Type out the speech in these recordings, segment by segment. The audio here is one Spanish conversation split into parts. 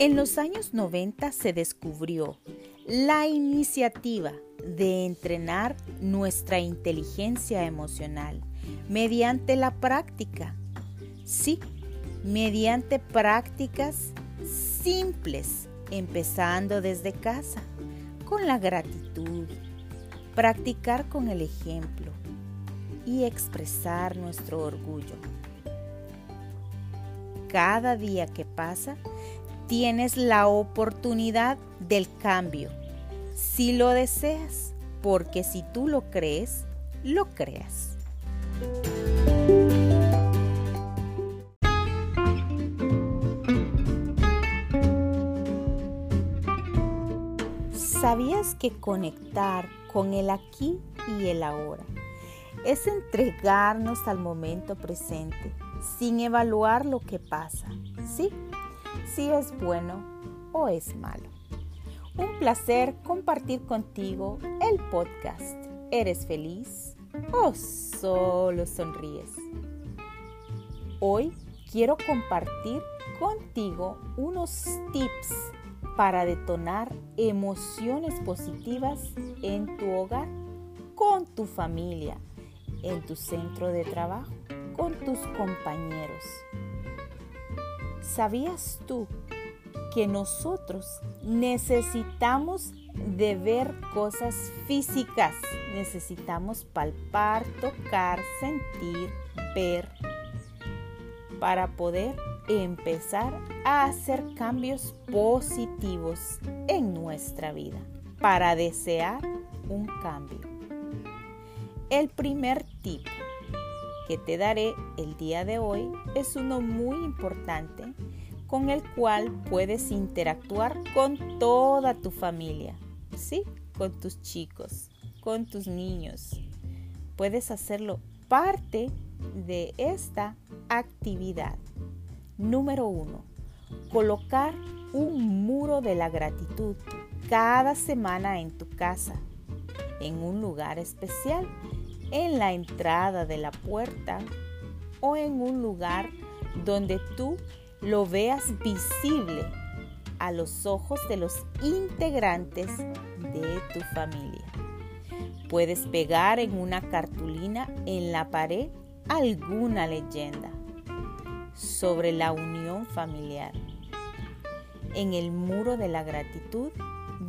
En los años 90 se descubrió la iniciativa de entrenar nuestra inteligencia emocional mediante la práctica. Sí, mediante prácticas simples, empezando desde casa, con la gratitud, practicar con el ejemplo y expresar nuestro orgullo. Cada día que pasa, tienes la oportunidad del cambio, si lo deseas, porque si tú lo crees, lo creas. ¿Sabías que conectar con el aquí y el ahora es entregarnos al momento presente sin evaluar lo que pasa? ¿Sí? Si es bueno o es malo. Un placer compartir contigo el podcast. ¿Eres feliz o solo sonríes? Hoy quiero compartir contigo unos tips para detonar emociones positivas en tu hogar, con tu familia, en tu centro de trabajo, con tus compañeros. ¿Sabías tú que nosotros necesitamos de ver cosas físicas? Necesitamos palpar, tocar, sentir, ver para poder empezar a hacer cambios positivos en nuestra vida, para desear un cambio. El primer tip que te daré el día de hoy es uno muy importante con el cual puedes interactuar con toda tu familia, ¿sí? Con tus chicos, con tus niños. Puedes hacerlo parte de esta actividad. Número uno, colocar un muro de la gratitud cada semana en tu casa, en un lugar especial, en la entrada de la puerta o en un lugar donde tú lo veas visible a los ojos de los integrantes de tu familia. Puedes pegar en una cartulina en la pared alguna leyenda sobre la unión familiar. En el muro de la gratitud,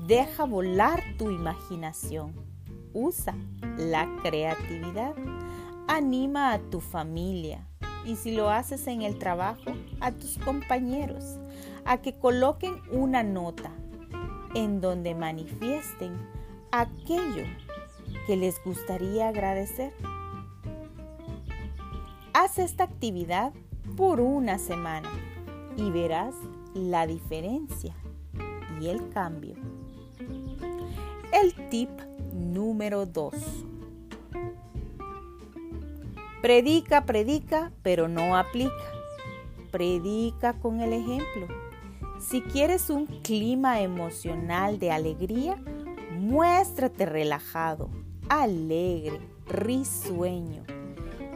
deja volar tu imaginación. Usa la creatividad. Anima a tu familia y si lo haces en el trabajo, a tus compañeros a que coloquen una nota en donde manifiesten aquello que les gustaría agradecer. Haz esta actividad por una semana y verás la diferencia y el cambio. El tip número 2. Predica, predica, pero no aplica. Predica con el ejemplo. Si quieres un clima emocional de alegría, muéstrate relajado, alegre, risueño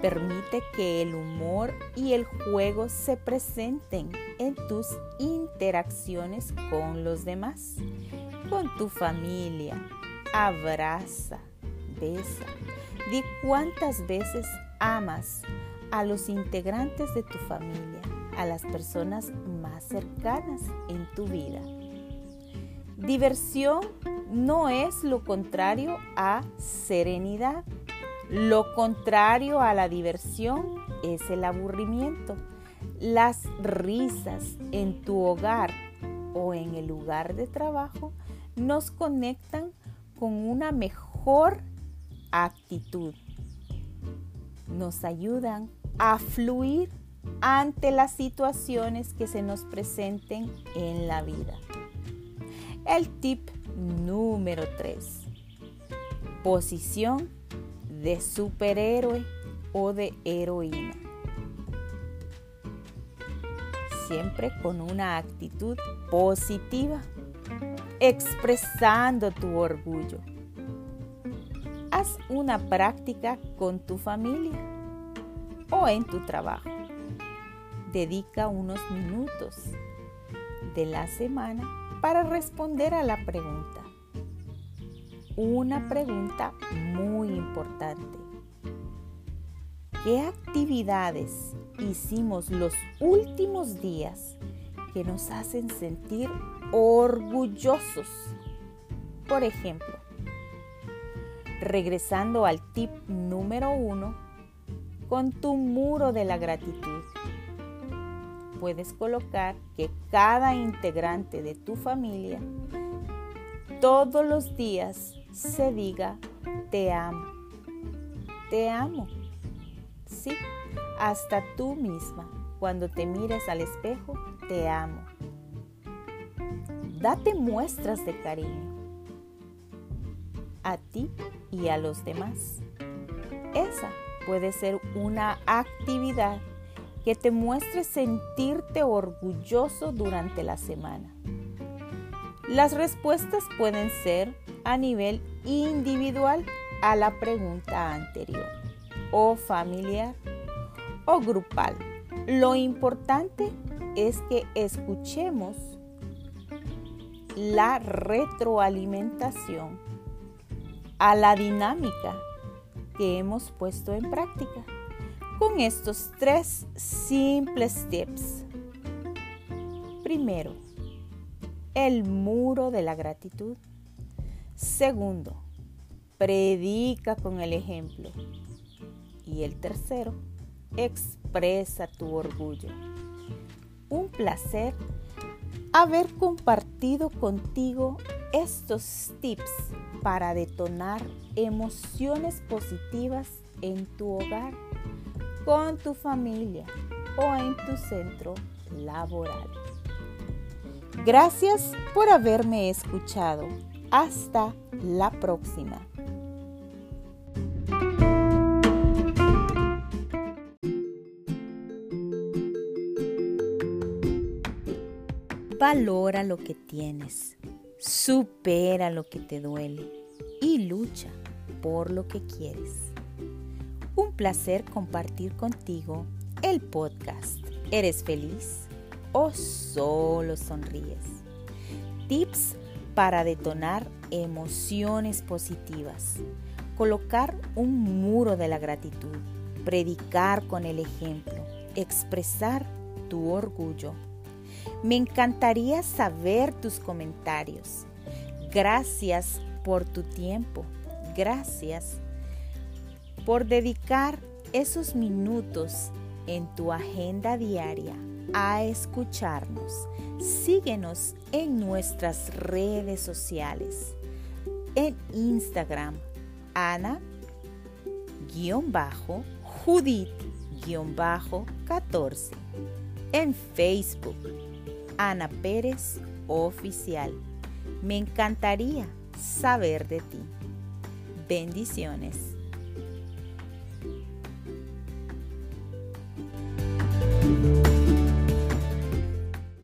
Permite que el humor y el juego se presenten en tus interacciones con los demás, con tu familia. Abraza, besa. Di cuántas veces amas a los integrantes de tu familia, a las personas más cercanas en tu vida. Diversión no es lo contrario a serenidad. Lo contrario a la diversión es el aburrimiento. Las risas en tu hogar o en el lugar de trabajo nos conectan con una mejor actitud. Nos ayudan a fluir ante las situaciones que se nos presenten en la vida. El tip número 3. Posición de superhéroe o de heroína. Siempre con una actitud positiva, expresando tu orgullo. Una práctica con tu familia o en tu trabajo. Dedica unos minutos de la semana para responder a la pregunta. Una pregunta muy importante. ¿Qué actividades hicimos los últimos días que nos hacen sentir orgullosos? Por ejemplo, regresando al tip número uno, con tu muro de la gratitud. Puedes colocar que cada integrante de tu familia todos los días se diga te amo. Te amo Sí, hasta tú misma, cuando te mires al espejo, te amo. Date muestras de cariño a ti y a los demás. Esa puede ser una actividad que te muestre sentirte orgulloso durante la semana. Las respuestas pueden ser a nivel individual a la pregunta anterior o familiar o grupal. Lo importante es que escuchemos la retroalimentación a la dinámica que hemos puesto en práctica con estos tres simples tips. Primero, el muro de la gratitud. Segundo, predica con el ejemplo. Y el tercero, expresa tu orgullo. Un placer haber compartido contigo estos tips para detonar emociones positivas en tu hogar, con tu familia o en tu centro laboral. Gracias por haberme escuchado. Hasta la próxima. Valora lo que tienes, supera lo que te duele y lucha por lo que quieres. Un placer compartir contigo el podcast. ¿Eres feliz o solo sonríes? Tips para detonar emociones positivas. Colocar un muro de la gratitud. Predicar con el ejemplo. Expresar tu orgullo me encantaría saber tus comentarios. Gracias por tu tiempo. Gracias por dedicar esos minutos en tu agenda diaria a escucharnos. Síguenos en nuestras redes sociales. En Instagram, Ana-Judith-14. En Facebook, Ana Pérez Oficial. Me encantaría saber de ti. Bendiciones.